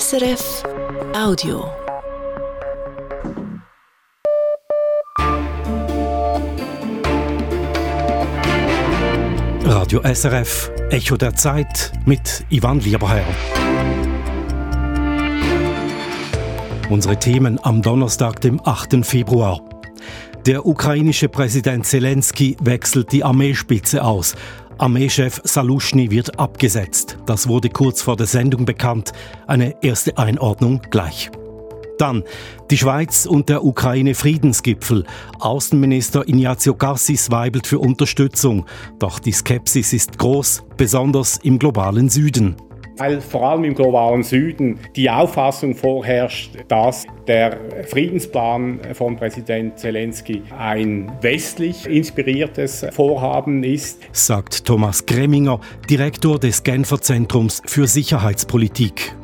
SRF Audio. Radio SRF Echo der Zeit mit Ivan Lieberherr. Unsere Themen am Donnerstag, dem 8. Februar. Der ukrainische Präsident Zelensky wechselt die Armeespitze aus. Armeechef Salushny wird abgesetzt. Das wurde kurz vor der Sendung bekannt. Eine erste Einordnung gleich. Dann die Schweiz und der Ukraine Friedensgipfel. Außenminister Ignazio Cassis weibelt für Unterstützung. Doch die Skepsis ist groß, besonders im globalen Süden weil vor allem im globalen Süden die Auffassung vorherrscht, dass der Friedensplan von Präsident Zelensky ein westlich inspiriertes Vorhaben ist, sagt Thomas Greminger, Direktor des Genfer Zentrums für Sicherheitspolitik.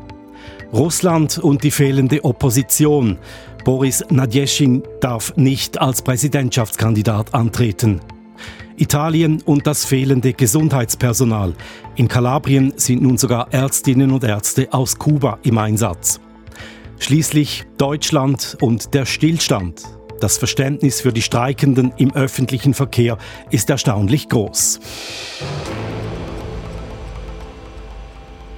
Russland und die fehlende Opposition. Boris Nadjeschin darf nicht als Präsidentschaftskandidat antreten. Italien und das fehlende Gesundheitspersonal. In Kalabrien sind nun sogar Ärztinnen und Ärzte aus Kuba im Einsatz. Schließlich Deutschland und der Stillstand. Das Verständnis für die Streikenden im öffentlichen Verkehr ist erstaunlich groß.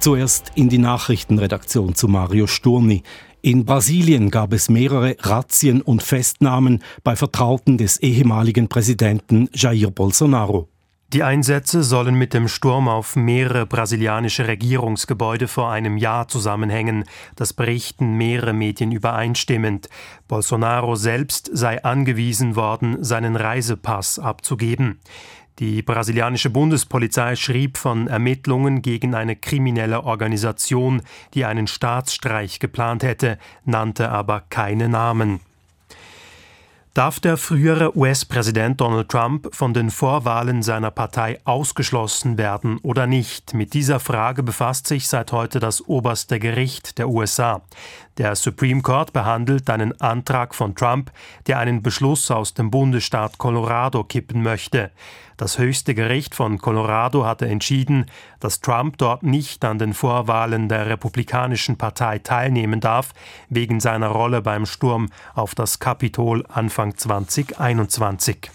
Zuerst in die Nachrichtenredaktion zu Mario Sturni. In Brasilien gab es mehrere Razzien und Festnahmen bei Vertrauten des ehemaligen Präsidenten Jair Bolsonaro. Die Einsätze sollen mit dem Sturm auf mehrere brasilianische Regierungsgebäude vor einem Jahr zusammenhängen. Das berichten mehrere Medien übereinstimmend. Bolsonaro selbst sei angewiesen worden, seinen Reisepass abzugeben. Die brasilianische Bundespolizei schrieb von Ermittlungen gegen eine kriminelle Organisation, die einen Staatsstreich geplant hätte, nannte aber keine Namen. Darf der frühere US-Präsident Donald Trump von den Vorwahlen seiner Partei ausgeschlossen werden oder nicht? Mit dieser Frage befasst sich seit heute das oberste Gericht der USA. Der Supreme Court behandelt einen Antrag von Trump, der einen Beschluss aus dem Bundesstaat Colorado kippen möchte. Das höchste Gericht von Colorado hatte entschieden, dass Trump dort nicht an den Vorwahlen der Republikanischen Partei teilnehmen darf, wegen seiner Rolle beim Sturm auf das Kapitol Anfang 2021.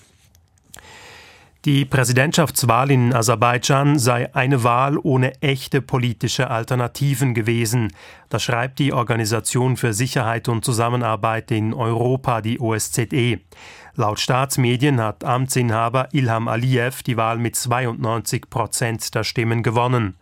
Die Präsidentschaftswahl in Aserbaidschan sei eine Wahl ohne echte politische Alternativen gewesen. Das schreibt die Organisation für Sicherheit und Zusammenarbeit in Europa, die OSZE. Laut Staatsmedien hat Amtsinhaber Ilham Aliyev die Wahl mit 92 Prozent der Stimmen gewonnen.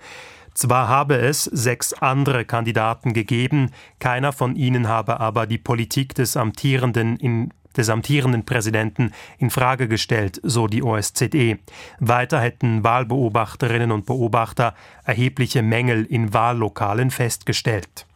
Zwar habe es sechs andere Kandidaten gegeben, keiner von ihnen habe aber die Politik des amtierenden in des amtierenden Präsidenten in Frage gestellt, so die OSZE. Weiter hätten Wahlbeobachterinnen und Beobachter erhebliche Mängel in Wahllokalen festgestellt.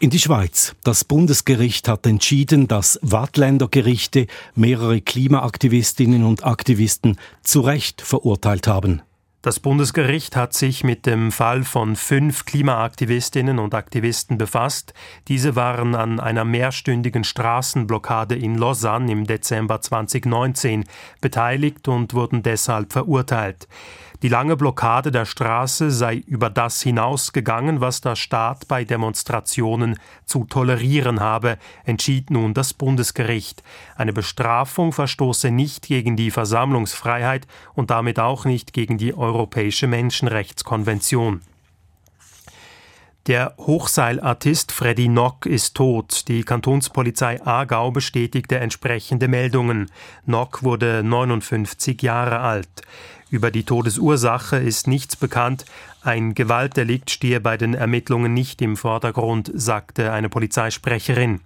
In die Schweiz. Das Bundesgericht hat entschieden, dass Wattländer Gerichte mehrere Klimaaktivistinnen und Aktivisten zu Recht verurteilt haben. Das Bundesgericht hat sich mit dem Fall von fünf Klimaaktivistinnen und Aktivisten befasst. Diese waren an einer mehrstündigen Straßenblockade in Lausanne im Dezember 2019 beteiligt und wurden deshalb verurteilt. Die lange Blockade der Straße sei über das hinausgegangen, was der Staat bei Demonstrationen zu tolerieren habe, entschied nun das Bundesgericht. Eine Bestrafung verstoße nicht gegen die Versammlungsfreiheit und damit auch nicht gegen die Europäische Menschenrechtskonvention. Der Hochseilartist Freddy Nock ist tot. Die Kantonspolizei Aargau bestätigte entsprechende Meldungen. Nock wurde 59 Jahre alt. Über die Todesursache ist nichts bekannt. Ein Gewaltdelikt stehe bei den Ermittlungen nicht im Vordergrund, sagte eine Polizeisprecherin.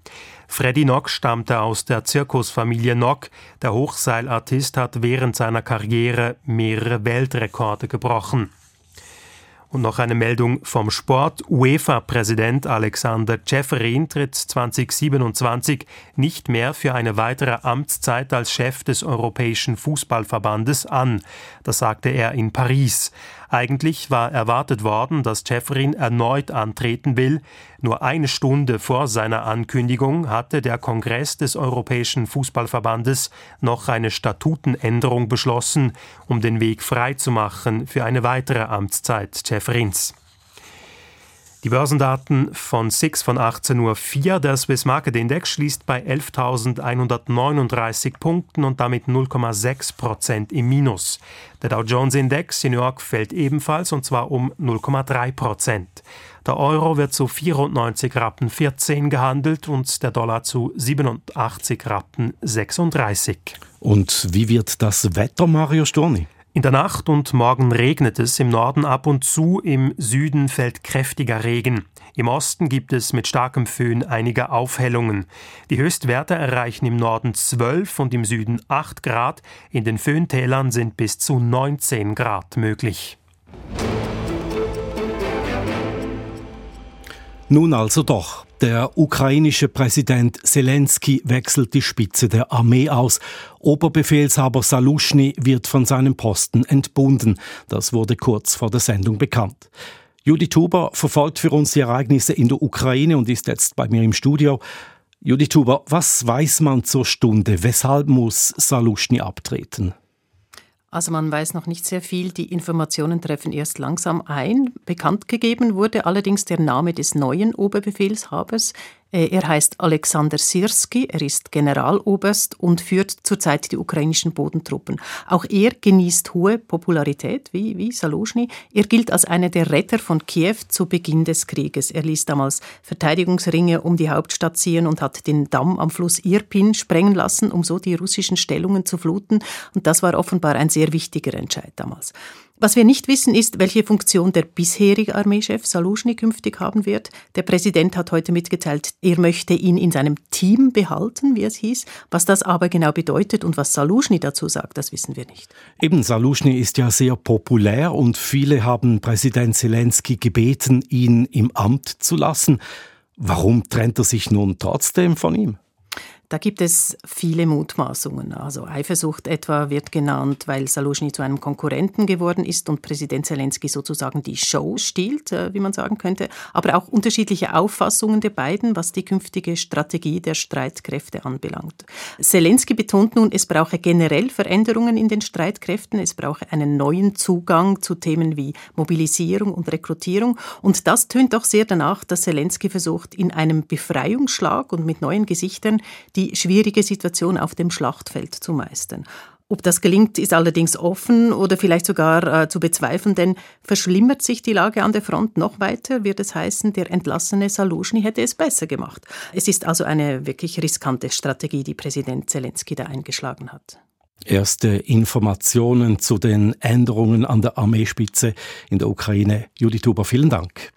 Freddy Nock stammte aus der Zirkusfamilie Nock. Der Hochseilartist hat während seiner Karriere mehrere Weltrekorde gebrochen. Und noch eine Meldung vom Sport. UEFA-Präsident Alexander Ceferin tritt 2027 nicht mehr für eine weitere Amtszeit als Chef des Europäischen Fußballverbandes an. Das sagte er in Paris. Eigentlich war erwartet worden, dass Jeffrin erneut antreten will. Nur eine Stunde vor seiner Ankündigung hatte der Kongress des Europäischen Fußballverbandes noch eine Statutenänderung beschlossen, um den Weg freizumachen für eine weitere Amtszeit Jeffrins. Die Börsendaten von SIX von 18.04 Uhr. Der Swiss Market Index schließt bei 11.139 Punkten und damit 0,6 Prozent im Minus. Der Dow Jones Index in New York fällt ebenfalls und zwar um 0,3 Prozent. Der Euro wird zu 94 Rappen 14 gehandelt und der Dollar zu 87 Rappen 36. Und wie wird das Wetter, Mario Storni? In der Nacht und morgen regnet es im Norden ab und zu, im Süden fällt kräftiger Regen. Im Osten gibt es mit starkem Föhn einige Aufhellungen. Die Höchstwerte erreichen im Norden 12 und im Süden 8 Grad, in den Föhntälern sind bis zu 19 Grad möglich. Nun also doch. Der ukrainische Präsident Zelensky wechselt die Spitze der Armee aus. Oberbefehlshaber Saluschny wird von seinem Posten entbunden. Das wurde kurz vor der Sendung bekannt. Judith Huber verfolgt für uns die Ereignisse in der Ukraine und ist jetzt bei mir im Studio. Judith Huber, was weiß man zur Stunde? Weshalb muss Saluschny abtreten? Also man weiß noch nicht sehr viel. Die Informationen treffen erst langsam ein. Bekannt gegeben wurde allerdings der Name des neuen Oberbefehlshabers. Äh, er heißt Alexander Sirski, er ist Generaloberst und führt zurzeit die ukrainischen Bodentruppen. Auch er genießt hohe Popularität, wie, wie Saluzhny. Er gilt als einer der Retter von Kiew zu Beginn des Krieges. Er ließ damals Verteidigungsringe um die Hauptstadt ziehen und hat den Damm am Fluss Irpin sprengen lassen, um so die russischen Stellungen zu fluten. Und das war offenbar ein sehr wichtiger Entscheid damals. Was wir nicht wissen, ist, welche Funktion der bisherige Armeechef Saluzhny künftig haben wird. Der Präsident hat heute mitgeteilt, er möchte ihn in seinem Team behalten, wie es hieß. Was das aber genau bedeutet und was Saluzhny dazu sagt, das wissen wir nicht. Eben, Saluzhny ist ja sehr populär und viele haben Präsident Zelensky gebeten, ihn im Amt zu lassen. Warum trennt er sich nun trotzdem von ihm? Da gibt es viele Mutmaßungen. Also Eifersucht etwa wird genannt, weil Saluzhny zu einem Konkurrenten geworden ist und Präsident Zelensky sozusagen die Show stiehlt, äh, wie man sagen könnte. Aber auch unterschiedliche Auffassungen der beiden, was die künftige Strategie der Streitkräfte anbelangt. Zelensky betont nun, es brauche generell Veränderungen in den Streitkräften. Es brauche einen neuen Zugang zu Themen wie Mobilisierung und Rekrutierung. Und das tönt doch sehr danach, dass Zelensky versucht, in einem Befreiungsschlag und mit neuen Gesichtern die schwierige Situation auf dem Schlachtfeld zu meistern. Ob das gelingt, ist allerdings offen oder vielleicht sogar äh, zu bezweifeln, denn verschlimmert sich die Lage an der Front noch weiter, wird es heißen, der entlassene Saluzhny hätte es besser gemacht. Es ist also eine wirklich riskante Strategie, die Präsident Zelensky da eingeschlagen hat. Erste Informationen zu den Änderungen an der Armeespitze in der Ukraine. Judith Huber, vielen Dank.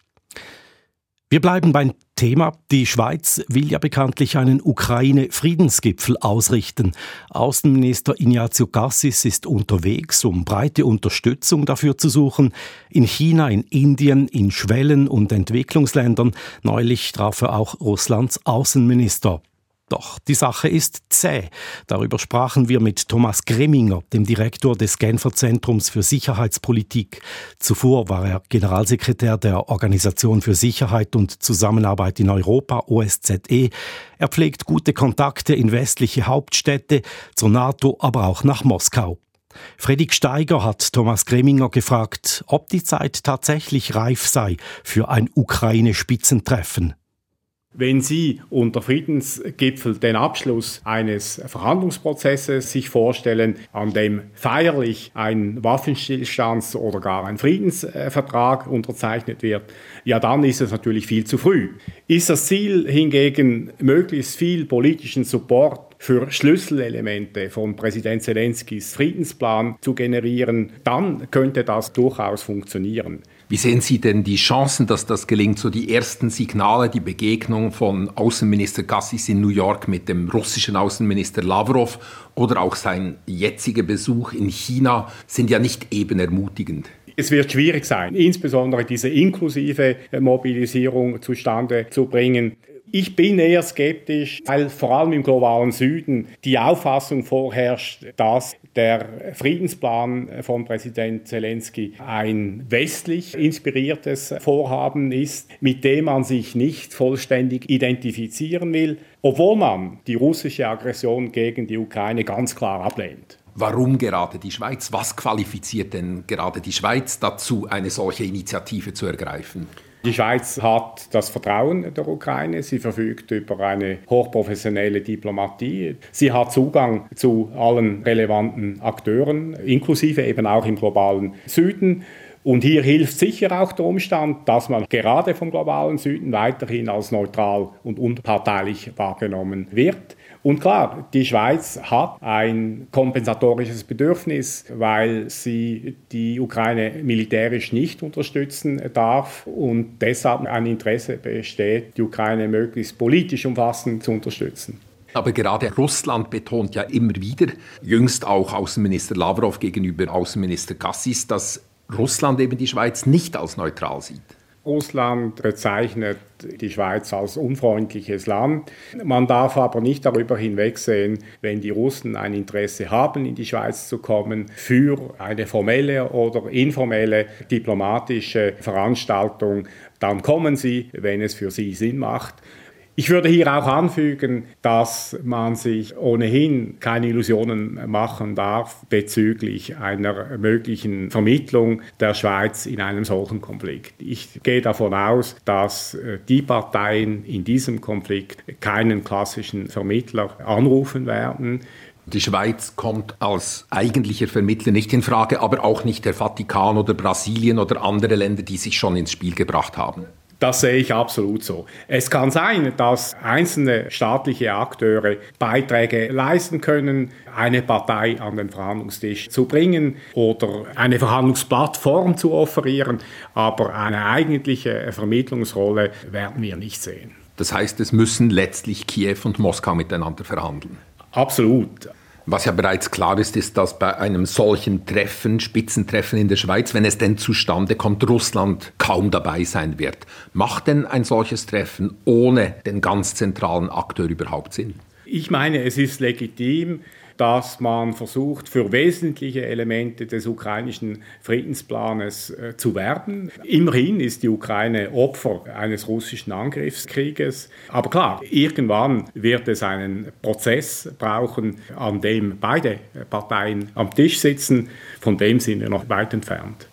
Wir bleiben beim Thema. Die Schweiz will ja bekanntlich einen Ukraine-Friedensgipfel ausrichten. Außenminister Ignazio Cassis ist unterwegs, um breite Unterstützung dafür zu suchen. In China, in Indien, in Schwellen- und Entwicklungsländern. Neulich traf er auch Russlands Außenminister. Doch die Sache ist zäh. Darüber sprachen wir mit Thomas Greminger, dem Direktor des Genfer Zentrums für Sicherheitspolitik. Zuvor war er Generalsekretär der Organisation für Sicherheit und Zusammenarbeit in Europa, OSZE. Er pflegt gute Kontakte in westliche Hauptstädte, zur NATO, aber auch nach Moskau. Fredrik Steiger hat Thomas Greminger gefragt, ob die Zeit tatsächlich reif sei für ein Ukraine-Spitzentreffen. Wenn Sie unter Friedensgipfel den Abschluss eines Verhandlungsprozesses sich vorstellen, an dem feierlich ein Waffenstillstands- oder gar ein Friedensvertrag unterzeichnet wird, ja dann ist es natürlich viel zu früh. Ist das Ziel hingegen, möglichst viel politischen Support für Schlüsselelemente von Präsident Zelenskys Friedensplan zu generieren, dann könnte das durchaus funktionieren. Wie sehen Sie denn die Chancen, dass das gelingt? So die ersten Signale, die Begegnung von Außenminister Gassis in New York mit dem russischen Außenminister Lavrov oder auch sein jetziger Besuch in China sind ja nicht eben ermutigend. Es wird schwierig sein, insbesondere diese inklusive Mobilisierung zustande zu bringen. Ich bin eher skeptisch, weil vor allem im globalen Süden die Auffassung vorherrscht, dass der Friedensplan von Präsident Zelensky ein westlich inspiriertes Vorhaben ist, mit dem man sich nicht vollständig identifizieren will, obwohl man die russische Aggression gegen die Ukraine ganz klar ablehnt. Warum gerade die Schweiz? Was qualifiziert denn gerade die Schweiz dazu, eine solche Initiative zu ergreifen? Die Schweiz hat das Vertrauen der Ukraine. Sie verfügt über eine hochprofessionelle Diplomatie. Sie hat Zugang zu allen relevanten Akteuren, inklusive eben auch im globalen Süden. Und hier hilft sicher auch der Umstand, dass man gerade vom globalen Süden weiterhin als neutral und unparteilich wahrgenommen wird. Und klar, die Schweiz hat ein kompensatorisches Bedürfnis, weil sie die Ukraine militärisch nicht unterstützen darf und deshalb ein Interesse besteht, die Ukraine möglichst politisch umfassend zu unterstützen. Aber gerade Russland betont ja immer wieder, jüngst auch Außenminister Lavrov gegenüber Außenminister Kassis, dass Russland eben die Schweiz nicht als neutral sieht. Russland bezeichnet die Schweiz als unfreundliches Land. Man darf aber nicht darüber hinwegsehen, wenn die Russen ein Interesse haben, in die Schweiz zu kommen, für eine formelle oder informelle diplomatische Veranstaltung, dann kommen sie, wenn es für sie Sinn macht. Ich würde hier auch anfügen, dass man sich ohnehin keine Illusionen machen darf bezüglich einer möglichen Vermittlung der Schweiz in einem solchen Konflikt. Ich gehe davon aus, dass äh, die Parteien in diesem Konflikt keinen klassischen Vermittler anrufen werden. Die Schweiz kommt als eigentlicher Vermittler nicht in Frage, aber auch nicht der Vatikan oder Brasilien oder andere Länder, die sich schon ins Spiel gebracht haben. Das sehe ich absolut so. Es kann sein, dass einzelne staatliche Akteure Beiträge leisten können, eine Partei an den Verhandlungstisch zu bringen oder eine Verhandlungsplattform zu offerieren, aber eine eigentliche Vermittlungsrolle werden wir nicht sehen. Das heißt, es müssen letztlich Kiew und Moskau miteinander verhandeln. Absolut. Was ja bereits klar ist, ist, dass bei einem solchen Treffen, Spitzentreffen in der Schweiz, wenn es denn zustande kommt, Russland kaum dabei sein wird. Macht denn ein solches Treffen ohne den ganz zentralen Akteur überhaupt Sinn? Ich meine, es ist legitim, dass man versucht, für wesentliche Elemente des ukrainischen Friedensplanes äh, zu werben. Immerhin ist die Ukraine Opfer eines russischen Angriffskrieges. Aber klar, irgendwann wird es einen Prozess brauchen, an dem beide Parteien am Tisch sitzen. Von dem sind wir noch weit entfernt.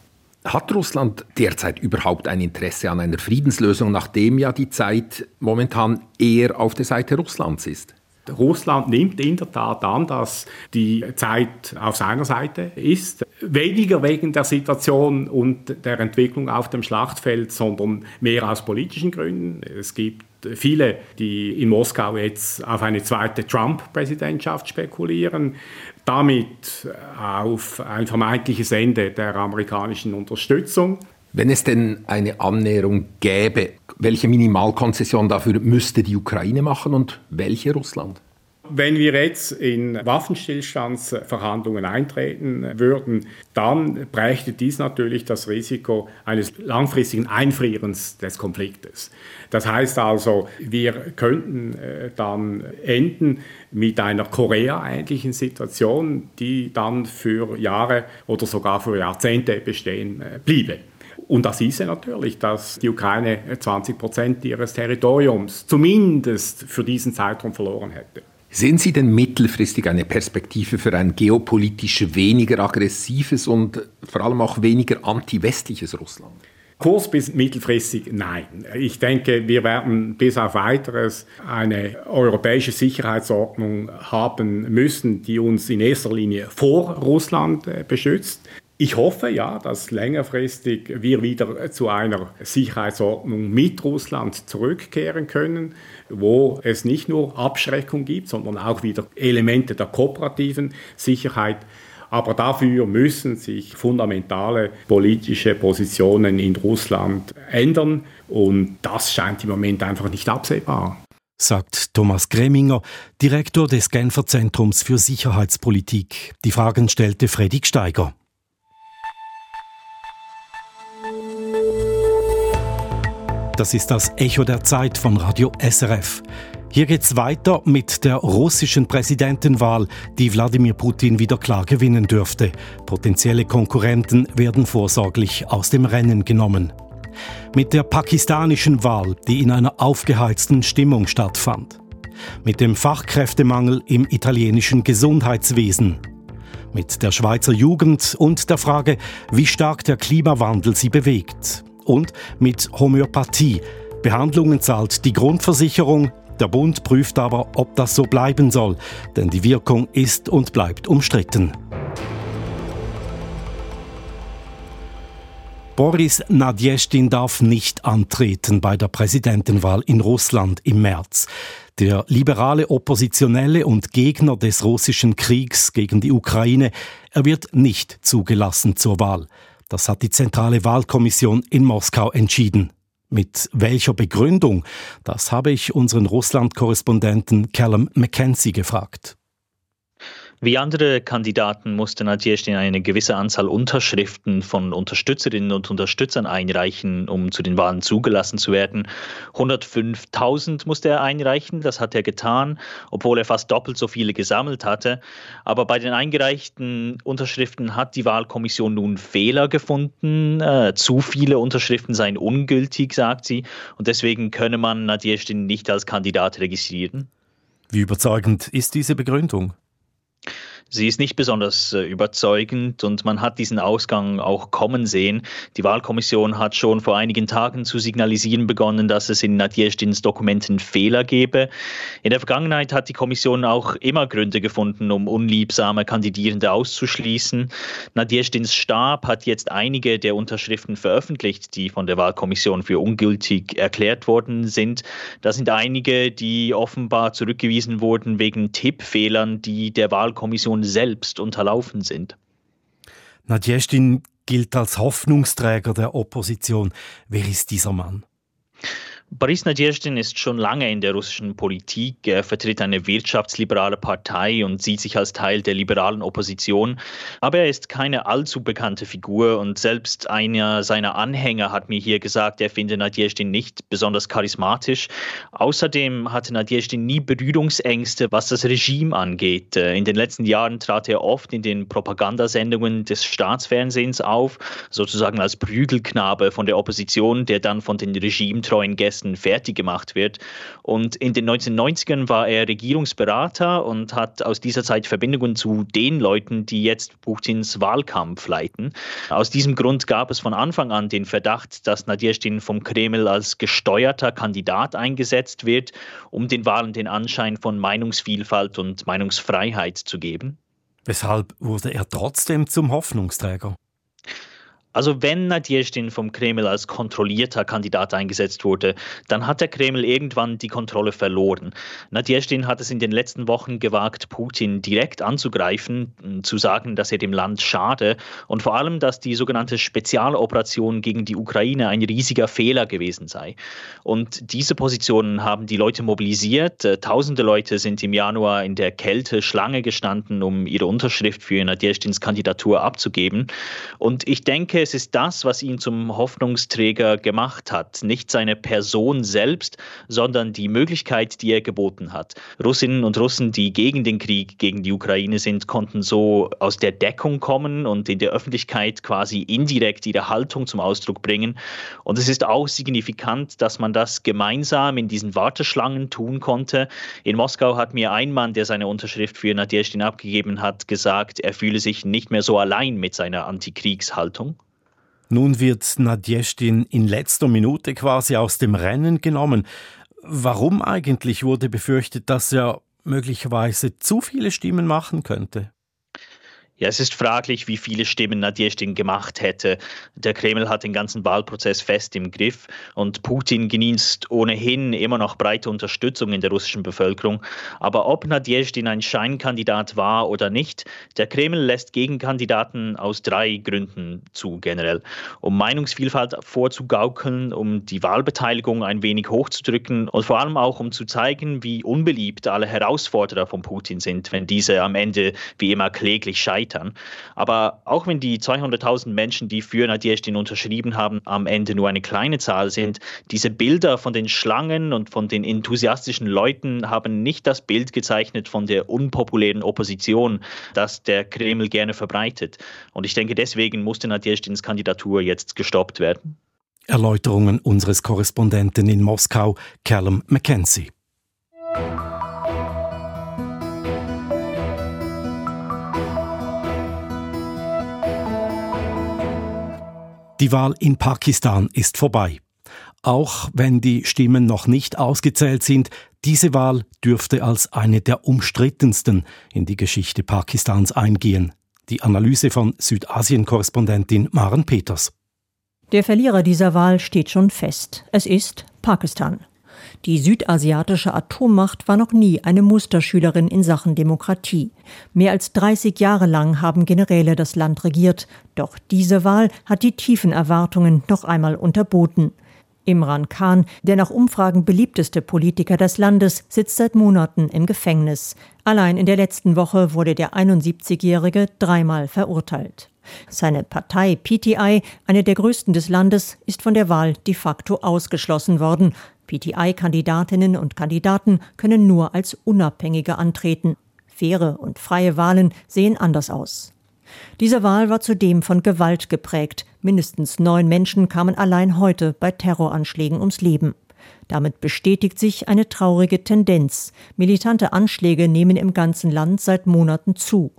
Hat Russland derzeit überhaupt ein Interesse an einer Friedenslösung, nachdem ja die Zeit momentan eher auf der Seite Russlands ist? Russland nimmt in der Tat an, dass die Zeit auf seiner Seite ist. Weniger wegen der Situation und der Entwicklung auf dem Schlachtfeld, sondern mehr aus politischen Gründen. Es gibt viele, die in Moskau jetzt auf eine zweite Trump-Präsidentschaft spekulieren, damit auf ein vermeintliches Ende der amerikanischen Unterstützung. Wenn es denn eine Annäherung gäbe, welche Minimalkonzession dafür müsste die Ukraine machen und welche Russland? Wenn wir jetzt in Waffenstillstandsverhandlungen eintreten würden, dann brächte dies natürlich das Risiko eines langfristigen Einfrierens des Konfliktes. Das heißt also, wir könnten äh, dann enden mit einer Korea-ähnlichen Situation, die dann für Jahre oder sogar für Jahrzehnte bestehen äh, bliebe. Und das hieße natürlich, dass die Ukraine 20 Prozent ihres Territoriums zumindest für diesen Zeitraum verloren hätte. Sehen Sie denn mittelfristig eine Perspektive für ein geopolitisch weniger aggressives und vor allem auch weniger anti-westliches Russland? Kurz bis mittelfristig nein. Ich denke, wir werden bis auf weiteres eine europäische Sicherheitsordnung haben müssen, die uns in erster Linie vor Russland äh, beschützt. Ich hoffe ja, dass längerfristig wir wieder zu einer Sicherheitsordnung mit Russland zurückkehren können, wo es nicht nur Abschreckung gibt, sondern auch wieder Elemente der kooperativen Sicherheit. Aber dafür müssen sich fundamentale politische Positionen in Russland ändern und das scheint im Moment einfach nicht absehbar sagt Thomas Greminger, Direktor des Genfer Zentrums für Sicherheitspolitik. Die Fragen stellte Fredrik Steiger. Das ist das Echo der Zeit von Radio SRF. Hier geht's weiter mit der russischen Präsidentenwahl, die Wladimir Putin wieder klar gewinnen dürfte. Potenzielle Konkurrenten werden vorsorglich aus dem Rennen genommen. Mit der pakistanischen Wahl, die in einer aufgeheizten Stimmung stattfand. Mit dem Fachkräftemangel im italienischen Gesundheitswesen. Mit der Schweizer Jugend und der Frage, wie stark der Klimawandel sie bewegt und mit Homöopathie. Behandlungen zahlt die Grundversicherung, der Bund prüft aber, ob das so bleiben soll, denn die Wirkung ist und bleibt umstritten. Boris Nadjestin darf nicht antreten bei der Präsidentenwahl in Russland im März. Der liberale Oppositionelle und Gegner des russischen Kriegs gegen die Ukraine, er wird nicht zugelassen zur Wahl. Das hat die Zentrale Wahlkommission in Moskau entschieden. Mit welcher Begründung? Das habe ich unseren Russland-Korrespondenten Callum McKenzie gefragt. Wie andere Kandidaten musste Nadjestin eine gewisse Anzahl Unterschriften von Unterstützerinnen und Unterstützern einreichen, um zu den Wahlen zugelassen zu werden. 105.000 musste er einreichen, das hat er getan, obwohl er fast doppelt so viele gesammelt hatte. Aber bei den eingereichten Unterschriften hat die Wahlkommission nun Fehler gefunden. Äh, zu viele Unterschriften seien ungültig, sagt sie, und deswegen könne man Nadjestin nicht als Kandidat registrieren. Wie überzeugend ist diese Begründung? Sie ist nicht besonders äh, überzeugend und man hat diesen Ausgang auch kommen sehen. Die Wahlkommission hat schon vor einigen Tagen zu signalisieren begonnen, dass es in Nadjezdins Dokumenten Fehler gebe. In der Vergangenheit hat die Kommission auch immer Gründe gefunden, um unliebsame Kandidierende auszuschließen. Nadjezdins Stab hat jetzt einige der Unterschriften veröffentlicht, die von der Wahlkommission für ungültig erklärt worden sind. Das sind einige, die offenbar zurückgewiesen wurden wegen Tippfehlern, die der Wahlkommission Opposition selbst unterlaufen sind. Nadjestin gilt als Hoffnungsträger der Opposition. Wer ist dieser Mann? Boris Nadezhdin ist schon lange in der russischen Politik. Er vertritt eine wirtschaftsliberale Partei und sieht sich als Teil der liberalen Opposition. Aber er ist keine allzu bekannte Figur und selbst einer seiner Anhänger hat mir hier gesagt, er finde Nadezhdin nicht besonders charismatisch. Außerdem hatte Nadezhdin nie Berührungsängste, was das Regime angeht. In den letzten Jahren trat er oft in den Propagandasendungen des Staatsfernsehens auf, sozusagen als Prügelknabe von der Opposition, der dann von den regimetreuen Gästen Westen fertig gemacht wird. Und in den 1990ern war er Regierungsberater und hat aus dieser Zeit Verbindungen zu den Leuten, die jetzt Putins Wahlkampf leiten. Aus diesem Grund gab es von Anfang an den Verdacht, dass Nadjestin vom Kreml als gesteuerter Kandidat eingesetzt wird, um den Wahlen den Anschein von Meinungsvielfalt und Meinungsfreiheit zu geben. Weshalb wurde er trotzdem zum Hoffnungsträger? Also wenn Nadjestin vom Kreml als kontrollierter Kandidat eingesetzt wurde, dann hat der Kreml irgendwann die Kontrolle verloren. Nadjestin hat es in den letzten Wochen gewagt, Putin direkt anzugreifen, zu sagen, dass er dem Land schade und vor allem, dass die sogenannte Spezialoperation gegen die Ukraine ein riesiger Fehler gewesen sei. Und diese Positionen haben die Leute mobilisiert. Äh, tausende Leute sind im Januar in der Kälte Schlange gestanden, um ihre Unterschrift für Nadjestins Kandidatur abzugeben. Und ich denke, es ist das, was ihn zum Hoffnungsträger gemacht hat. Nicht seine Person selbst, sondern die Möglichkeit, die er geboten hat. Russinnen und Russen, die gegen den Krieg gegen die Ukraine sind, konnten so aus der Deckung kommen und in der Öffentlichkeit quasi indirekt ihre Haltung zum Ausdruck bringen. Und es ist auch signifikant, dass man das gemeinsam in diesen Warteschlangen tun konnte. In Moskau hat mir ein Mann, der seine Unterschrift für Nadjestin abgegeben hat, gesagt, er fühle sich nicht mehr so allein mit seiner Antikriegshaltung. Nun wird Nadjestin in letzter Minute quasi aus dem Rennen genommen. Warum eigentlich wurde befürchtet, dass er möglicherweise zu viele Stimmen machen könnte? Ja, es ist fraglich, wie viele Stimmen Nadjestin gemacht hätte. Der Kreml hat den ganzen Wahlprozess fest im Griff und Putin genießt ohnehin immer noch breite Unterstützung in der russischen Bevölkerung. Aber ob Nadjestin ein Scheinkandidat war oder nicht, der Kreml lässt Gegenkandidaten aus drei Gründen zu generell. Um Meinungsvielfalt vorzugaukeln, um die Wahlbeteiligung ein wenig hochzudrücken und vor allem auch um zu zeigen, wie unbeliebt alle Herausforderer von Putin sind, wenn diese am Ende wie immer kläglich scheitern scheitern. Aber auch wenn die 200.000 Menschen, die für Nadjestin unterschrieben haben, am Ende nur eine kleine Zahl sind, diese Bilder von den Schlangen und von den enthusiastischen Leuten haben nicht das Bild gezeichnet von der unpopulären Opposition, das der Kreml gerne verbreitet. Und ich denke, deswegen musste Nadjestins Kandidatur jetzt gestoppt werden. Erläuterungen unseres Korrespondenten in Moskau, Callum McKenzie. Die Wahl in Pakistan ist vorbei. Auch wenn die Stimmen noch nicht ausgezählt sind, diese Wahl dürfte als eine der umstrittensten in die Geschichte Pakistans eingehen. Die Analyse von Südasien-Korrespondentin Maren Peters. Der Verlierer dieser Wahl steht schon fest. Es ist Pakistan. Die südasiatische Atommacht war noch nie eine Musterschülerin in Sachen Demokratie. Mehr als 30 Jahre lang haben Generäle das Land regiert. Doch diese Wahl hat die tiefen Erwartungen noch einmal unterboten. Imran Khan, der nach Umfragen beliebteste Politiker des Landes, sitzt seit Monaten im Gefängnis. Allein in der letzten Woche wurde der 71-Jährige dreimal verurteilt. Seine Partei PTI, eine der größten des Landes, ist von der Wahl de facto ausgeschlossen worden. PTI-Kandidatinnen und Kandidaten können nur als Unabhängige antreten. Faire und freie Wahlen sehen anders aus. Diese Wahl war zudem von Gewalt geprägt. Mindestens neun Menschen kamen allein heute bei Terroranschlägen ums Leben. Damit bestätigt sich eine traurige Tendenz. Militante Anschläge nehmen im ganzen Land seit Monaten zu.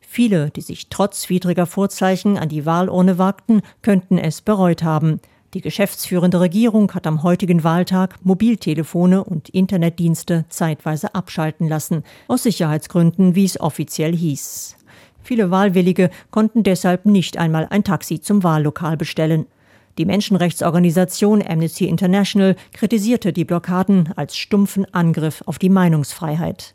Viele, die sich trotz widriger Vorzeichen an die Wahlurne wagten, könnten es bereut haben. Die geschäftsführende Regierung hat am heutigen Wahltag Mobiltelefone und Internetdienste zeitweise abschalten lassen, aus Sicherheitsgründen, wie es offiziell hieß. Viele Wahlwillige konnten deshalb nicht einmal ein Taxi zum Wahllokal bestellen. Die Menschenrechtsorganisation Amnesty International kritisierte die Blockaden als stumpfen Angriff auf die Meinungsfreiheit.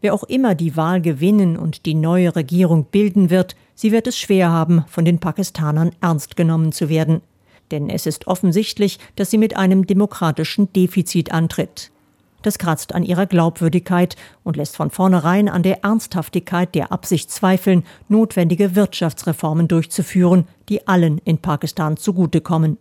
Wer auch immer die Wahl gewinnen und die neue Regierung bilden wird, sie wird es schwer haben, von den Pakistanern ernst genommen zu werden denn es ist offensichtlich, dass sie mit einem demokratischen Defizit antritt. Das kratzt an ihrer Glaubwürdigkeit und lässt von vornherein an der Ernsthaftigkeit der Absicht zweifeln, notwendige Wirtschaftsreformen durchzuführen, die allen in Pakistan zugutekommen.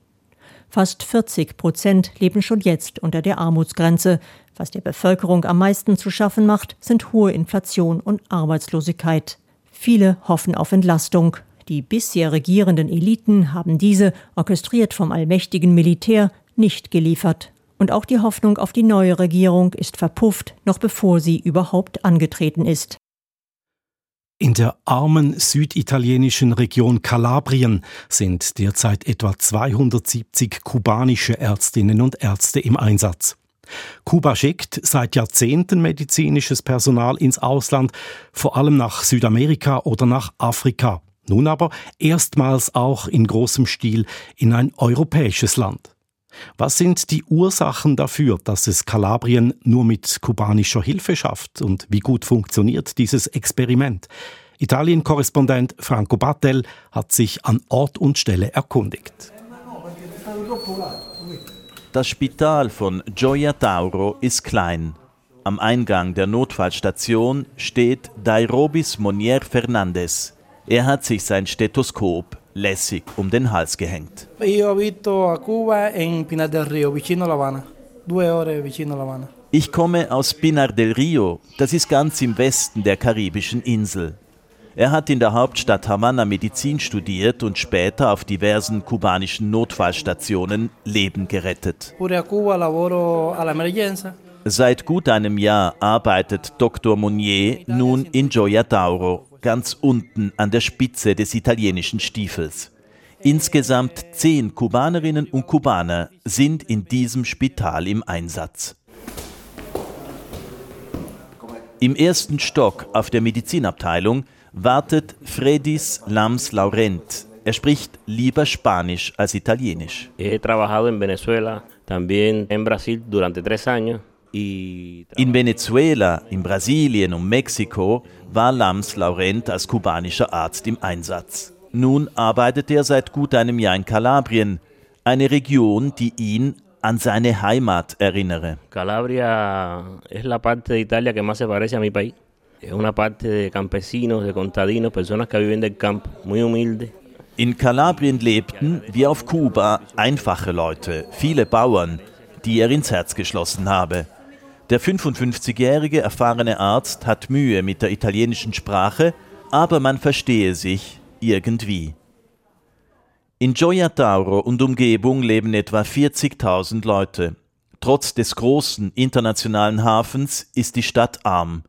Fast 40 Prozent leben schon jetzt unter der Armutsgrenze. Was der Bevölkerung am meisten zu schaffen macht, sind hohe Inflation und Arbeitslosigkeit. Viele hoffen auf Entlastung, die bisher regierenden Eliten haben diese, orchestriert vom allmächtigen Militär, nicht geliefert. Und auch die Hoffnung auf die neue Regierung ist verpufft, noch bevor sie überhaupt angetreten ist. In der armen süditalienischen Region Kalabrien sind derzeit etwa 270 kubanische Ärztinnen und Ärzte im Einsatz. Kuba schickt seit Jahrzehnten medizinisches Personal ins Ausland, vor allem nach Südamerika oder nach Afrika nun aber erstmals auch in großem Stil in ein europäisches Land. Was sind die Ursachen dafür, dass es Kalabrien nur mit kubanischer Hilfe schafft und wie gut funktioniert dieses Experiment? Italien-Korrespondent Franco Battel hat sich an Ort und Stelle erkundigt. Das Spital von Gioia Tauro ist klein. Am Eingang der Notfallstation steht Dairobis Monier Fernandez, er hat sich sein Stethoskop lässig um den Hals gehängt. Ich komme aus Pinar del Rio, das ist ganz im Westen der karibischen Insel. Er hat in der Hauptstadt Havanna Medizin studiert und später auf diversen kubanischen Notfallstationen Leben gerettet. Seit gut einem Jahr arbeitet Dr. Monnier nun in Gioia Tauro, ganz unten an der Spitze des italienischen Stiefels. Insgesamt zehn Kubanerinnen und Kubaner sind in diesem Spital im Einsatz. Im ersten Stock auf der Medizinabteilung wartet Fredis Lams Laurent. Er spricht lieber Spanisch als Italienisch. He trabajado en Venezuela, también en Brasil durante tres años. In Venezuela, in Brasilien und Mexiko war Lams Laurent als kubanischer Arzt im Einsatz. Nun arbeitet er seit gut einem Jahr in Kalabrien, eine Region, die ihn an seine Heimat erinnere. Calabria es la parte de Italia que más se parece a mi país. Es una parte de campesinos, de contadinos, personas que viven del campo, muy humilde. In Kalabrien lebten, wie auf Kuba, einfache Leute, viele Bauern, die er ins Herz geschlossen habe. Der 55-jährige erfahrene Arzt hat Mühe mit der italienischen Sprache, aber man verstehe sich irgendwie. In Gioia Tauro und Umgebung leben etwa 40.000 Leute. Trotz des großen internationalen Hafens ist die Stadt arm.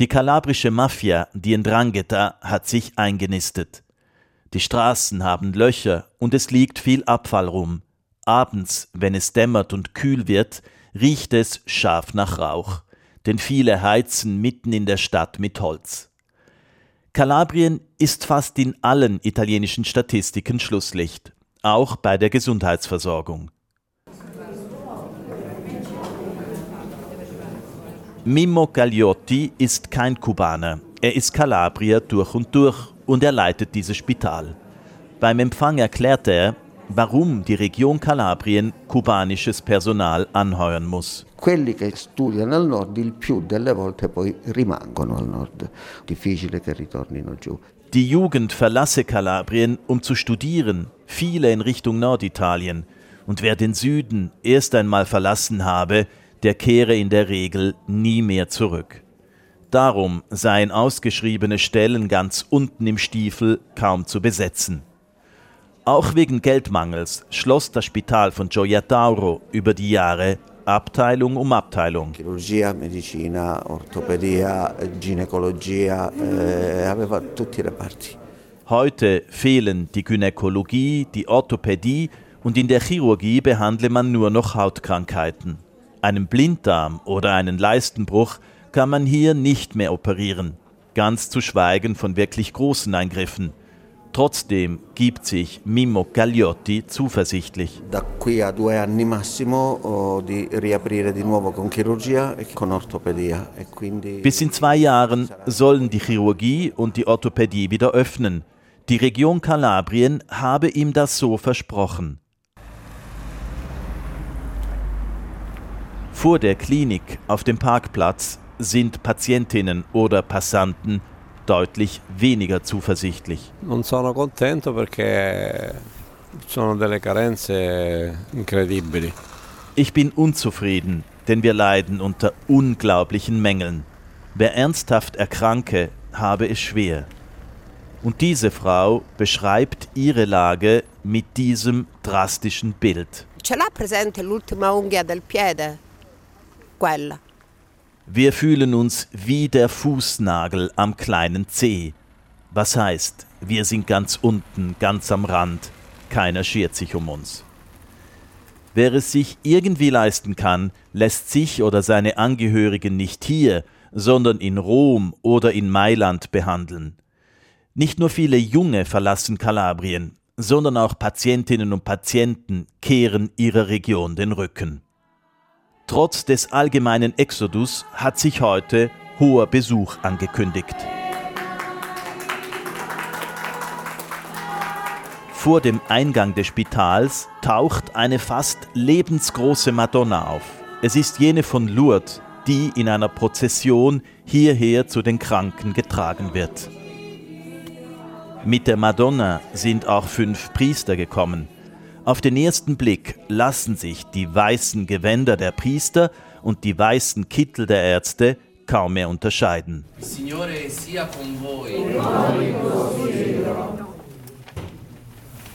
Die kalabrische Mafia, die Ndrangheta, hat sich eingenistet. Die Straßen haben Löcher und es liegt viel Abfall rum. Abends, wenn es dämmert und kühl wird, riecht es scharf nach Rauch, denn viele heizen mitten in der Stadt mit Holz. Kalabrien ist fast in allen italienischen Statistiken Schlusslicht, auch bei der Gesundheitsversorgung. Mimmo Gagliotti ist kein Kubaner. Er ist Kalabrier durch und durch und er leitet dieses Spital. Beim Empfang erklärte er, warum die Region Kalabrien kubanisches Personal anheuern muss. Quelli che studiano al nord il più delle volte poi rimangono al nord. Difficile che ritornino giù. Die Jugend verlasse Kalabrien, um zu studieren, viele in Richtung Norditalien. Und wer den Süden erst einmal verlassen habe, der kehre in der Regel nie mehr zurück. Darum seien ausgeschriebene Stellen ganz unten im Stiefel kaum zu besetzen. Auch wegen Geldmangels schloss das Spital von Gioia Tauro über die Jahre Abteilung um Abteilung. Chirurgia, Medicina, Orthopädia, Gynäkologia, eh, aveva tutti reparti. Heute fehlen die Gynäkologie, die Orthopädie und in der Chirurgie behandle man nur noch Hautkrankheiten. Einen Blinddarm oder einen Leistenbruch kann man hier nicht mehr operieren, ganz zu schweigen von wirklich großen Eingriffen. Trotzdem gibt sich Mimmo Gagliotti zuversichtlich. Da qui a due anni massimo oh, di riaprire di nuovo con chirurgia e con ortopedia. E Bis in zwei Jahren sollen die Chirurgie und die Orthopädie wieder öffnen. Die Region Kalabrien habe ihm das so versprochen. Vor der Klinik auf dem Parkplatz sind Patientinnen oder Passanten deutlich weniger zuversichtlich. Non sono contento perché sono delle carenze incredibili. Ich bin unzufrieden, denn wir leiden unter unglaublichen Mängeln. Wer ernsthaft erkranke, habe es schwer. Und diese Frau beschreibt ihre Lage mit diesem drastischen Bild. Ce l'ha presente l'ultima unghia del piede? Quella. Wir fühlen uns wie der Fußnagel am kleinen Zeh. Was heißt, wir sind ganz unten, ganz am Rand, keiner schert sich um uns. Wer es sich irgendwie leisten kann, lässt sich oder seine Angehörigen nicht hier, sondern in Rom oder in Mailand behandeln. Nicht nur viele Junge verlassen Kalabrien, sondern auch Patientinnen und Patienten kehren ihrer Region den Rücken. Trotz des allgemeinen Exodus hat sich heute hoher Besuch angekündigt. Vor dem Eingang des Spitals taucht eine fast lebensgroße Madonna auf. Es ist jene von Lourdes, die in einer Prozession hierher zu den Kranken getragen wird. Mit der Madonna sind auch fünf Priester gekommen. Auf den ersten Blick lassen sich die weißen Gewänder der Priester und die weißen Kittel der Ärzte kaum mehr unterscheiden. Signore sia con voi.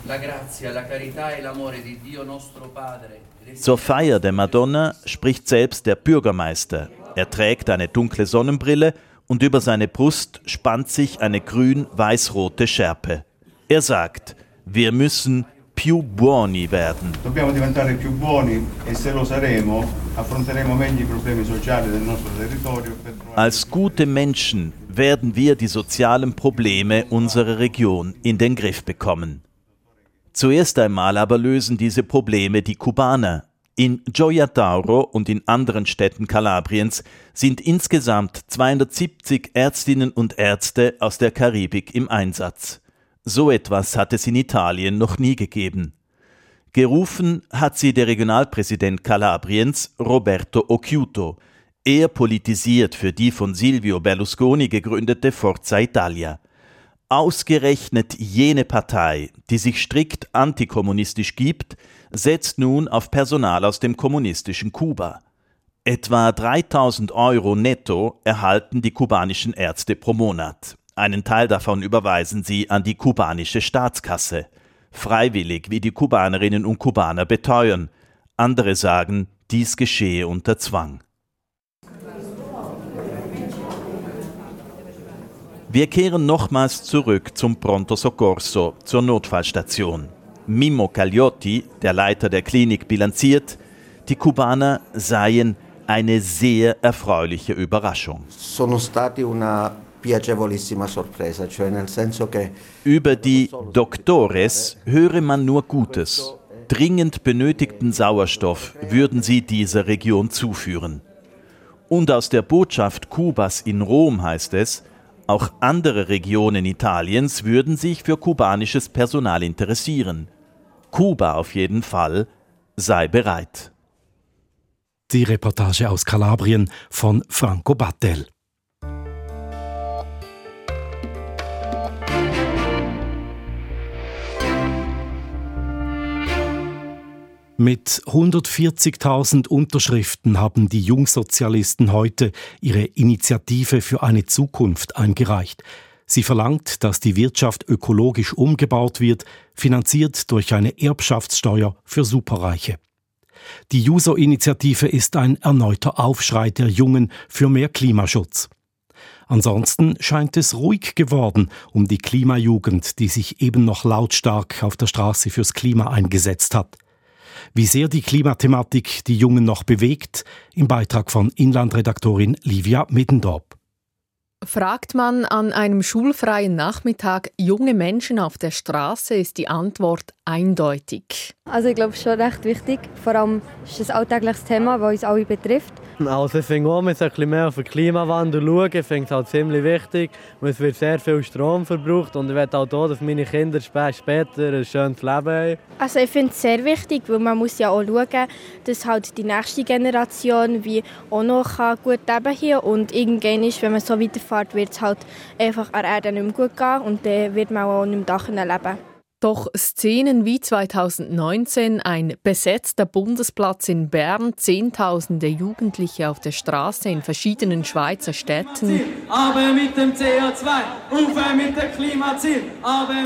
La grazia, la carità e l'amore di Dio nostro Padre. Zur Feier der Madonna spricht selbst der Bürgermeister. Er trägt eine dunkle Sonnenbrille und über seine Brust spannt sich eine grün-weiß-rote Schärpe. Er sagt, wir müssen più buoni werden. Dobbiamo diventare più buoni e se lo saremo affronteremo meglio i problemi sociali del nostro territorio. Als gute Menschen werden wir die sozialen Probleme unserer Region in den Griff bekommen. Zuerst einmal aber lösen diese Probleme die Kubaner. In Gioia Tauro und in anderen Städten Kalabriens sind insgesamt 270 Ärztinnen und Ärzte aus der Karibik im Einsatz. So etwas hat es in Italien noch nie gegeben. Gerufen hat sie der Regionalpräsident Kalabriens Roberto Occhiuto. Er politisiert für die von Silvio Berlusconi gegründete Forza Italia. Ausgerechnet jene Partei, die sich strikt antikommunistisch gibt, setzt nun auf Personal aus dem kommunistischen Kuba. Etwa 3000 Euro netto erhalten die kubanischen Ärzte pro Monat. Einen Teil davon überweisen sie an die kubanische Staatskasse. Freiwillig, wie die Kubanerinnen und Kubaner beteuern. Andere sagen, dies geschehe unter Zwang. Wir kehren nochmals zurück zum Pronto Soccorso, zur Notfallstation. Mimo Cagliotti, der Leiter der Klinik, bilanziert, die Kubaner seien eine sehr erfreuliche Überraschung. Piacevolissima sorpresa, cioè nel senso che Über die Doctores höre man nur Gutes. Dringend benötigten Sauerstoff würden sie dieser Region zuführen. Und aus der Botschaft Kubas in Rom heißt es, auch andere Regionen Italiens würden sich für kubanisches Personal interessieren. Kuba auf jeden Fall sei bereit. Die Reportage aus Kalabrien von Franco Battel. Mit 140.000 Unterschriften haben die Jungsozialisten heute ihre Initiative für eine Zukunft eingereicht. Sie verlangt, dass die Wirtschaft ökologisch umgebaut wird, finanziert durch eine Erbschaftssteuer für Superreiche. Die Juso-Initiative ist ein erneuter Aufschrei der Jungen für mehr Klimaschutz. Ansonsten scheint es ruhig geworden um die Klimajugend, die sich eben noch lautstark auf der Straße fürs Klima eingesetzt hat. Wie sehr die Klimathematik die Jungen noch bewegt, im Beitrag von Inlandredaktorin Livia Middendorp. Fragt man an einem schulfreien Nachmittag junge Menschen auf der Straße, ist die Antwort eindeutig. Also ich glaube, es ist schon recht wichtig. Vor allem ist es ein alltägliches Thema, das uns alle betrifft. Also ich finde auch, ein bisschen mehr auf den Klimawandel schauen. Ich finde es halt ziemlich wichtig. Es wird sehr viel Strom verbraucht und ich will auch hier, dass meine Kinder später ein schönes Leben haben. Also ich finde es sehr wichtig, weil man muss ja auch schauen, dass halt die nächste Generation wie auch noch gut leben hier und irgendwann ist, wenn man so weiterfährt, wird es halt einfach an Erde nicht mehr gut gehen und dann wird man auch nicht mehr leben. Doch Szenen wie 2019, ein besetzter Bundesplatz in Bern, Zehntausende Jugendliche auf der Straße in verschiedenen Schweizer Städten. Aber mit dem CO2, Ufer mit dem Klimaziel.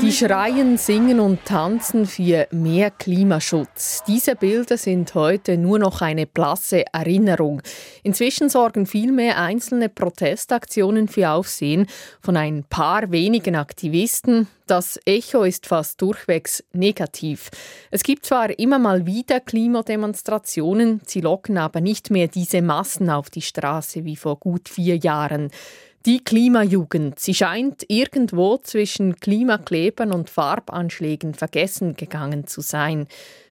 Die schreien, singen und tanzen für mehr Klimaschutz. Diese Bilder sind heute nur noch eine blasse Erinnerung. Inzwischen sorgen vielmehr einzelne Protestaktionen für Aufsehen von ein paar wenigen Aktivisten. Das Echo ist fast durchwegs negativ. Es gibt zwar immer mal wieder Klimademonstrationen, sie locken aber nicht mehr diese Massen auf die Straße wie vor gut vier Jahren. Die Klimajugend, sie scheint irgendwo zwischen Klimaklebern und Farbanschlägen vergessen gegangen zu sein.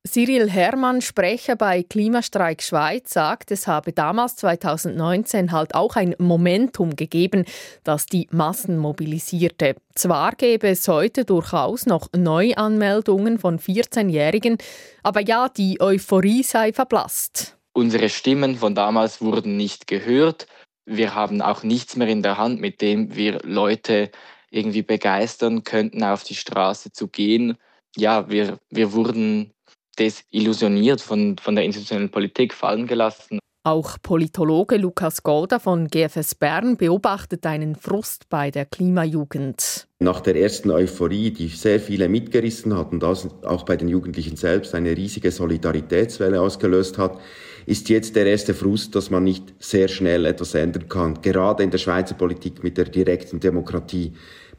Cyril Herrmann, Sprecher bei Klimastreik Schweiz, sagt, es habe damals 2019 halt auch ein Momentum gegeben, das die Massen mobilisierte. Zwar gäbe es heute durchaus noch Neuanmeldungen von 14-Jährigen, aber ja, die Euphorie sei verblasst. Unsere Stimmen von damals wurden nicht gehört wir haben auch nichts mehr in der Hand, mit dem wir Leute irgendwie begeistern könnten, auf die Straße zu gehen. Ja, wir, wir wurden desillusioniert von, von der institutionellen Politik fallen gelassen. Auch Politologe Lukas Golda von GFS Bern beobachtet einen Frust bei der Klimajugend. Nach der ersten Euphorie, die sehr viele mitgerissen hat und das auch bei den Jugendlichen selbst eine riesige Solidaritätswelle ausgelöst hat, ist jetzt der erste Frust, dass man nicht sehr schnell etwas ändern kann. Gerade in der Schweizer Politik mit der direkten Demokratie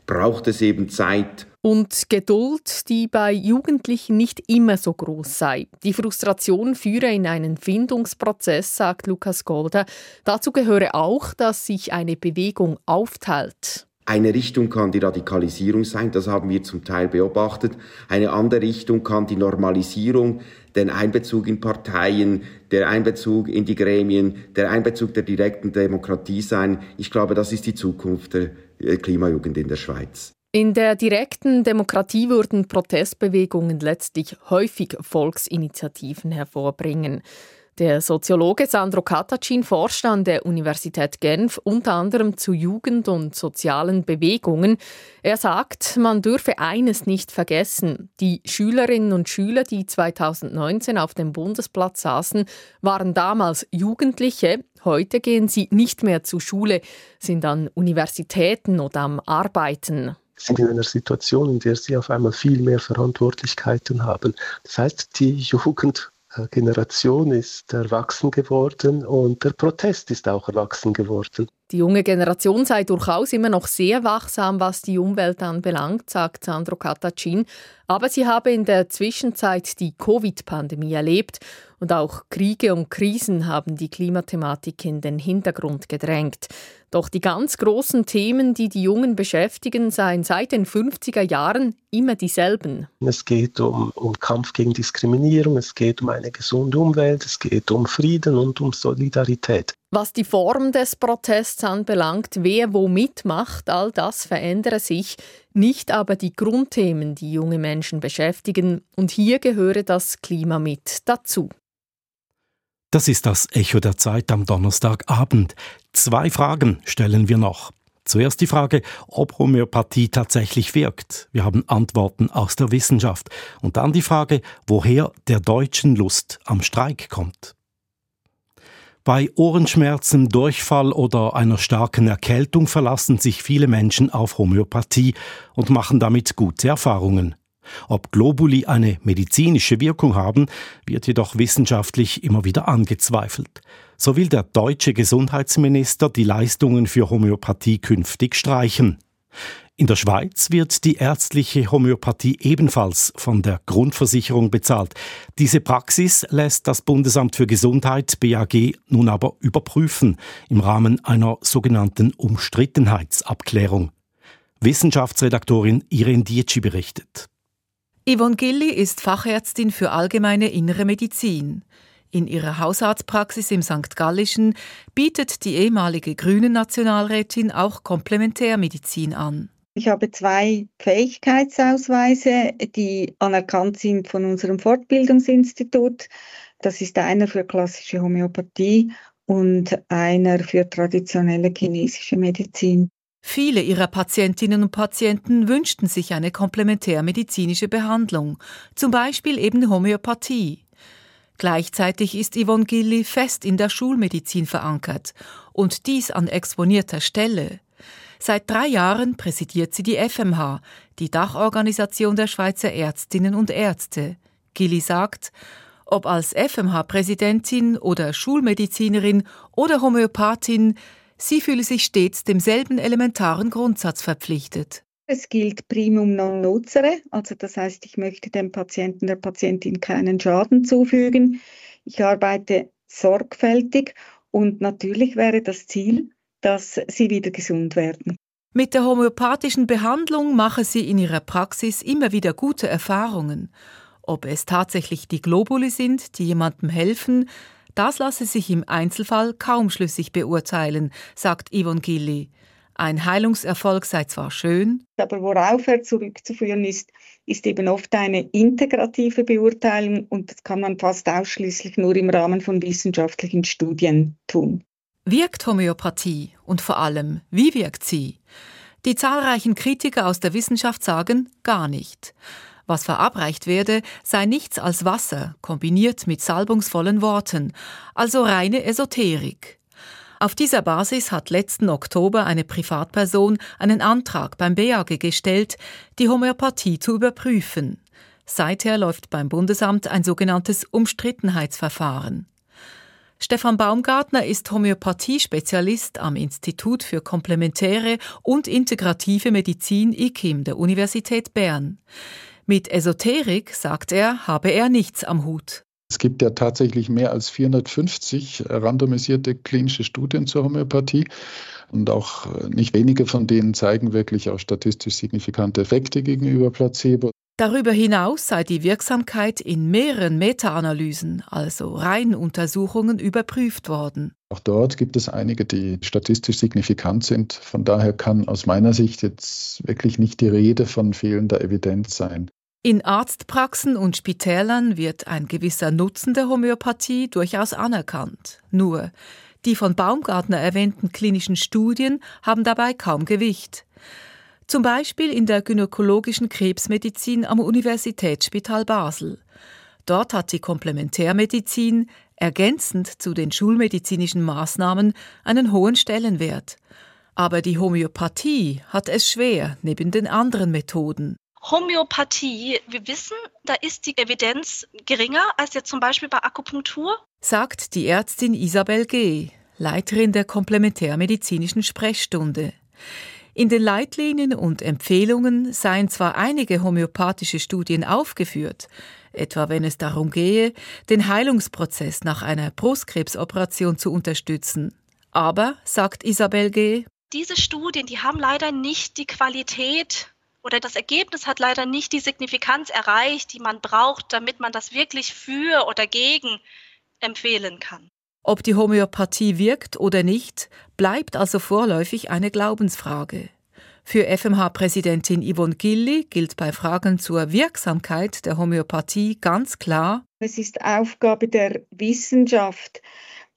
braucht es eben Zeit. Und Geduld, die bei Jugendlichen nicht immer so groß sei. Die Frustration führe in einen Findungsprozess, sagt Lukas Golda. Dazu gehöre auch, dass sich eine Bewegung aufteilt. Eine Richtung kann die Radikalisierung sein, das haben wir zum Teil beobachtet. Eine andere Richtung kann die Normalisierung, den Einbezug in Parteien, der Einbezug in die Gremien, der Einbezug der direkten Demokratie sein. Ich glaube, das ist die Zukunft der äh, Klimajugend in der Schweiz. In der direkten Demokratie würden Protestbewegungen letztlich häufig Volksinitiativen hervorbringen. Der Soziologe Sandro Katacin forscht an der Universität Genf unter anderem zu Jugend- und sozialen Bewegungen. Er sagt, man dürfe eines nicht vergessen. Die Schülerinnen und Schüler, die 2019 auf dem Bundesplatz saßen, waren damals Jugendliche. Heute gehen sie nicht mehr zur Schule, sind an Universitäten oder am Arbeiten sind in einer Situation, in der sie auf einmal viel mehr Verantwortlichkeiten haben. Das heißt, die Jugend Generation ist erwachsen geworden und der Protest ist auch erwachsen geworden. Die junge Generation sei durchaus immer noch sehr wachsam, was die Umwelt anbelangt, sagt Sandro Catacin. Aber sie habe in der Zwischenzeit die Covid-Pandemie erlebt und auch Kriege und Krisen haben die Klimathematik in den Hintergrund gedrängt. Doch die ganz großen Themen, die die Jungen beschäftigen, seien seit den 50er Jahren immer dieselben. Es geht um, um Kampf gegen Diskriminierung, es geht um eine gesunde Umwelt, es geht um Frieden und um Solidarität. Was die Form des Protests anbelangt, wer wo mitmacht, all das verändere sich, nicht aber die Grundthemen, die junge Menschen beschäftigen. Und hier gehöre das Klima mit dazu. Das ist das Echo der Zeit am Donnerstagabend. Zwei Fragen stellen wir noch. Zuerst die Frage, ob Homöopathie tatsächlich wirkt. Wir haben Antworten aus der Wissenschaft. Und dann die Frage, woher der deutschen Lust am Streik kommt. Bei Ohrenschmerzen, Durchfall oder einer starken Erkältung verlassen sich viele Menschen auf Homöopathie und machen damit gute Erfahrungen. Ob Globuli eine medizinische Wirkung haben, wird jedoch wissenschaftlich immer wieder angezweifelt. So will der deutsche Gesundheitsminister die Leistungen für Homöopathie künftig streichen. In der Schweiz wird die ärztliche Homöopathie ebenfalls von der Grundversicherung bezahlt. Diese Praxis lässt das Bundesamt für Gesundheit BAG nun aber überprüfen im Rahmen einer sogenannten Umstrittenheitsabklärung. Wissenschaftsredaktorin Irene Dietschi berichtet. Yvonne Gilli ist Fachärztin für allgemeine innere Medizin. In ihrer Hausarztpraxis im St. Gallischen bietet die ehemalige Grünen Nationalrätin auch Komplementärmedizin an. Ich habe zwei Fähigkeitsausweise, die anerkannt sind von unserem Fortbildungsinstitut. Das ist einer für klassische Homöopathie und einer für traditionelle chinesische Medizin. Viele ihrer Patientinnen und Patienten wünschten sich eine komplementärmedizinische Behandlung, zum Beispiel eben Homöopathie. Gleichzeitig ist Yvonne Gilli fest in der Schulmedizin verankert und dies an exponierter Stelle. Seit drei Jahren präsidiert sie die FMH, die Dachorganisation der Schweizer Ärztinnen und Ärzte. Gilli sagt, ob als FMH-Präsidentin oder Schulmedizinerin oder Homöopathin, Sie fühle sich stets demselben elementaren Grundsatz verpflichtet. Es gilt primum non nocere, also das heißt, ich möchte dem Patienten, der Patientin keinen Schaden zufügen. Ich arbeite sorgfältig und natürlich wäre das Ziel, dass sie wieder gesund werden. Mit der homöopathischen Behandlung mache sie in ihrer Praxis immer wieder gute Erfahrungen. Ob es tatsächlich die Globuli sind, die jemandem helfen, das lasse sich im Einzelfall kaum schlüssig beurteilen, sagt Yvonne Gilli. Ein Heilungserfolg sei zwar schön, aber worauf er zurückzuführen ist, ist eben oft eine integrative Beurteilung und das kann man fast ausschließlich nur im Rahmen von wissenschaftlichen Studien tun. Wirkt Homöopathie und vor allem, wie wirkt sie? Die zahlreichen Kritiker aus der Wissenschaft sagen gar nicht. Was verabreicht werde, sei nichts als Wasser, kombiniert mit salbungsvollen Worten, also reine Esoterik. Auf dieser Basis hat letzten Oktober eine Privatperson einen Antrag beim BAG gestellt, die Homöopathie zu überprüfen. Seither läuft beim Bundesamt ein sogenanntes Umstrittenheitsverfahren. Stefan Baumgartner ist Homöopathie-Spezialist am Institut für komplementäre und integrative Medizin IKIM der Universität Bern. Mit Esoterik, sagt er, habe er nichts am Hut. Es gibt ja tatsächlich mehr als 450 randomisierte klinische Studien zur Homöopathie. Und auch nicht wenige von denen zeigen wirklich auch statistisch signifikante Effekte gegenüber Placebo. Darüber hinaus sei die Wirksamkeit in mehreren Meta-Analysen, also Reihenuntersuchungen, überprüft worden. Auch dort gibt es einige, die statistisch signifikant sind. Von daher kann aus meiner Sicht jetzt wirklich nicht die Rede von fehlender Evidenz sein. In Arztpraxen und Spitälern wird ein gewisser Nutzen der Homöopathie durchaus anerkannt. Nur, die von Baumgartner erwähnten klinischen Studien haben dabei kaum Gewicht. Zum Beispiel in der gynäkologischen Krebsmedizin am Universitätsspital Basel. Dort hat die Komplementärmedizin ergänzend zu den schulmedizinischen Maßnahmen einen hohen Stellenwert. Aber die Homöopathie hat es schwer neben den anderen Methoden. Homöopathie, wir wissen, da ist die Evidenz geringer als jetzt zum Beispiel bei Akupunktur. Sagt die Ärztin Isabel G. Leiterin der komplementärmedizinischen Sprechstunde. In den Leitlinien und Empfehlungen seien zwar einige homöopathische Studien aufgeführt, etwa wenn es darum gehe, den Heilungsprozess nach einer Brustkrebsoperation zu unterstützen. Aber, sagt Isabel G., diese Studien, die haben leider nicht die Qualität oder das Ergebnis hat leider nicht die Signifikanz erreicht, die man braucht, damit man das wirklich für oder gegen empfehlen kann. Ob die Homöopathie wirkt oder nicht, bleibt also vorläufig eine Glaubensfrage. Für FMH-Präsidentin Yvonne Gilli gilt bei Fragen zur Wirksamkeit der Homöopathie ganz klar, es ist Aufgabe der Wissenschaft,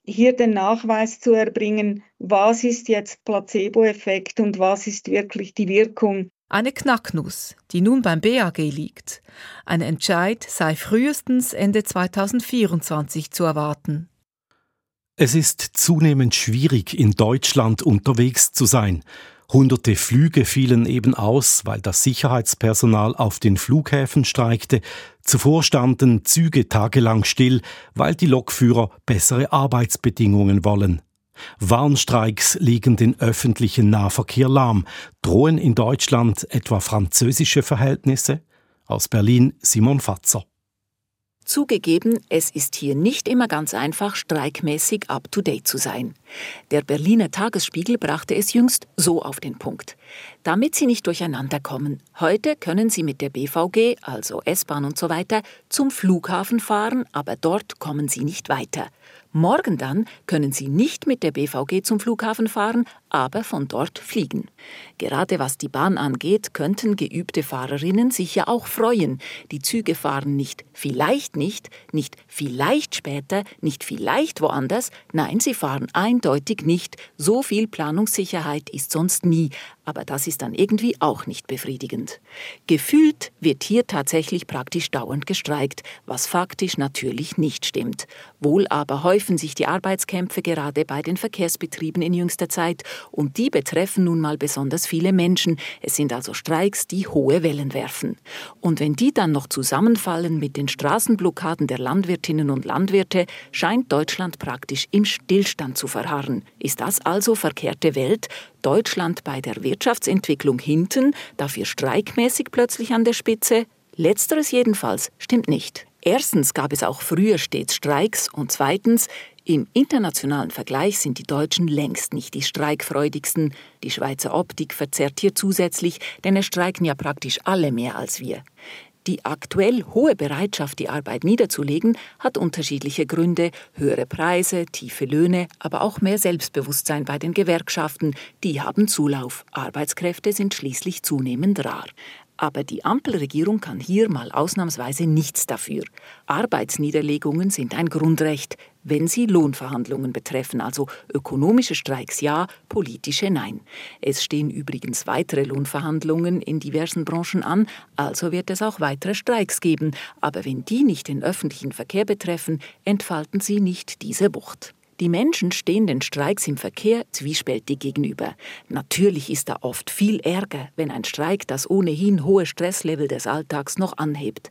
hier den Nachweis zu erbringen, was ist jetzt Placebo-Effekt und was ist wirklich die Wirkung. Eine Knacknuss, die nun beim BAG liegt. Ein Entscheid sei frühestens Ende 2024 zu erwarten. Es ist zunehmend schwierig, in Deutschland unterwegs zu sein. Hunderte Flüge fielen eben aus, weil das Sicherheitspersonal auf den Flughäfen streikte. Zuvor standen Züge tagelang still, weil die Lokführer bessere Arbeitsbedingungen wollen. Warnstreiks legen den öffentlichen Nahverkehr lahm. Drohen in Deutschland etwa französische Verhältnisse? Aus Berlin Simon Fatzer. Zugegeben, es ist hier nicht immer ganz einfach, streikmäßig up-to-date zu sein. Der Berliner Tagesspiegel brachte es jüngst so auf den Punkt. Damit Sie nicht durcheinander kommen, heute können Sie mit der BVG, also S-Bahn und so weiter, zum Flughafen fahren, aber dort kommen Sie nicht weiter. Morgen dann können Sie nicht mit der BVG zum Flughafen fahren, aber von dort fliegen. Gerade was die Bahn angeht, könnten geübte Fahrerinnen sich ja auch freuen. Die Züge fahren nicht vielleicht nicht, nicht vielleicht später, nicht vielleicht woanders, nein, sie fahren eindeutig nicht. So viel Planungssicherheit ist sonst nie, aber das ist dann irgendwie auch nicht befriedigend. Gefühlt wird hier tatsächlich praktisch dauernd gestreikt, was faktisch natürlich nicht stimmt. Wohl aber häufen sich die Arbeitskämpfe gerade bei den Verkehrsbetrieben in jüngster Zeit und die betreffen nun mal besonders viele Menschen. Es sind also Streiks, die hohe Wellen werfen. Und wenn die dann noch zusammenfallen mit den Straßenblockaden der Landwirtinnen und Landwirte, scheint Deutschland praktisch im Stillstand zu verharren. Ist das also verkehrte Welt? Deutschland bei der Wirtschaftsentwicklung hinten, dafür streikmäßig plötzlich an der Spitze? Letzteres jedenfalls stimmt nicht. Erstens gab es auch früher stets Streiks und zweitens, im internationalen Vergleich sind die Deutschen längst nicht die streikfreudigsten. Die Schweizer Optik verzerrt hier zusätzlich, denn es streiken ja praktisch alle mehr als wir. Die aktuell hohe Bereitschaft, die Arbeit niederzulegen, hat unterschiedliche Gründe, höhere Preise, tiefe Löhne, aber auch mehr Selbstbewusstsein bei den Gewerkschaften, die haben Zulauf. Arbeitskräfte sind schließlich zunehmend rar. Aber die Ampelregierung kann hier mal ausnahmsweise nichts dafür. Arbeitsniederlegungen sind ein Grundrecht, wenn sie Lohnverhandlungen betreffen, also ökonomische Streiks ja, politische nein. Es stehen übrigens weitere Lohnverhandlungen in diversen Branchen an, also wird es auch weitere Streiks geben, aber wenn die nicht den öffentlichen Verkehr betreffen, entfalten sie nicht diese Wucht. Die Menschen stehen den Streiks im Verkehr zwiespältig gegenüber. Natürlich ist da oft viel Ärger, wenn ein Streik das ohnehin hohe Stresslevel des Alltags noch anhebt.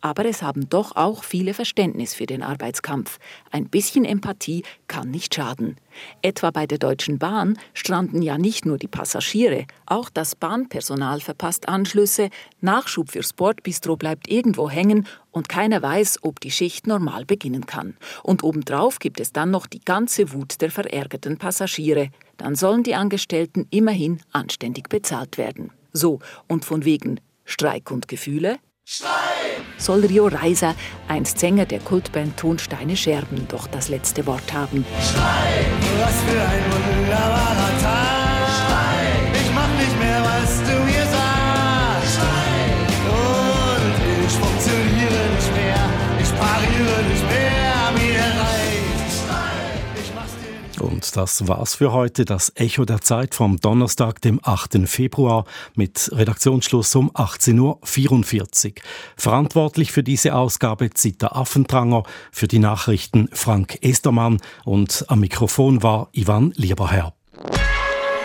Aber es haben doch auch viele Verständnis für den Arbeitskampf. Ein bisschen Empathie kann nicht schaden. Etwa bei der Deutschen Bahn stranden ja nicht nur die Passagiere, auch das Bahnpersonal verpasst Anschlüsse, Nachschub für Sportbistro bleibt irgendwo hängen und keiner weiß, ob die Schicht normal beginnen kann. Und obendrauf gibt es dann noch die ganze Wut der verärgerten Passagiere. Dann sollen die Angestellten immerhin anständig bezahlt werden. So, und von wegen Streik und Gefühle? Streik! Soll Rio Reiser, einst Sänger der Kultband Tonsteine Scherben, doch das letzte Wort haben. Streik! Was für ein wunderbarer Tag! Und das war's für heute, das Echo der Zeit vom Donnerstag, dem 8. Februar mit Redaktionsschluss um 18.44 Uhr. Verantwortlich für diese Ausgabe Zita Affentranger, für die Nachrichten Frank Estermann und am Mikrofon war Ivan Lieberherr.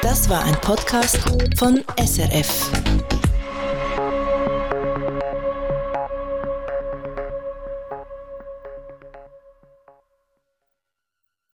Das war ein Podcast von SRF.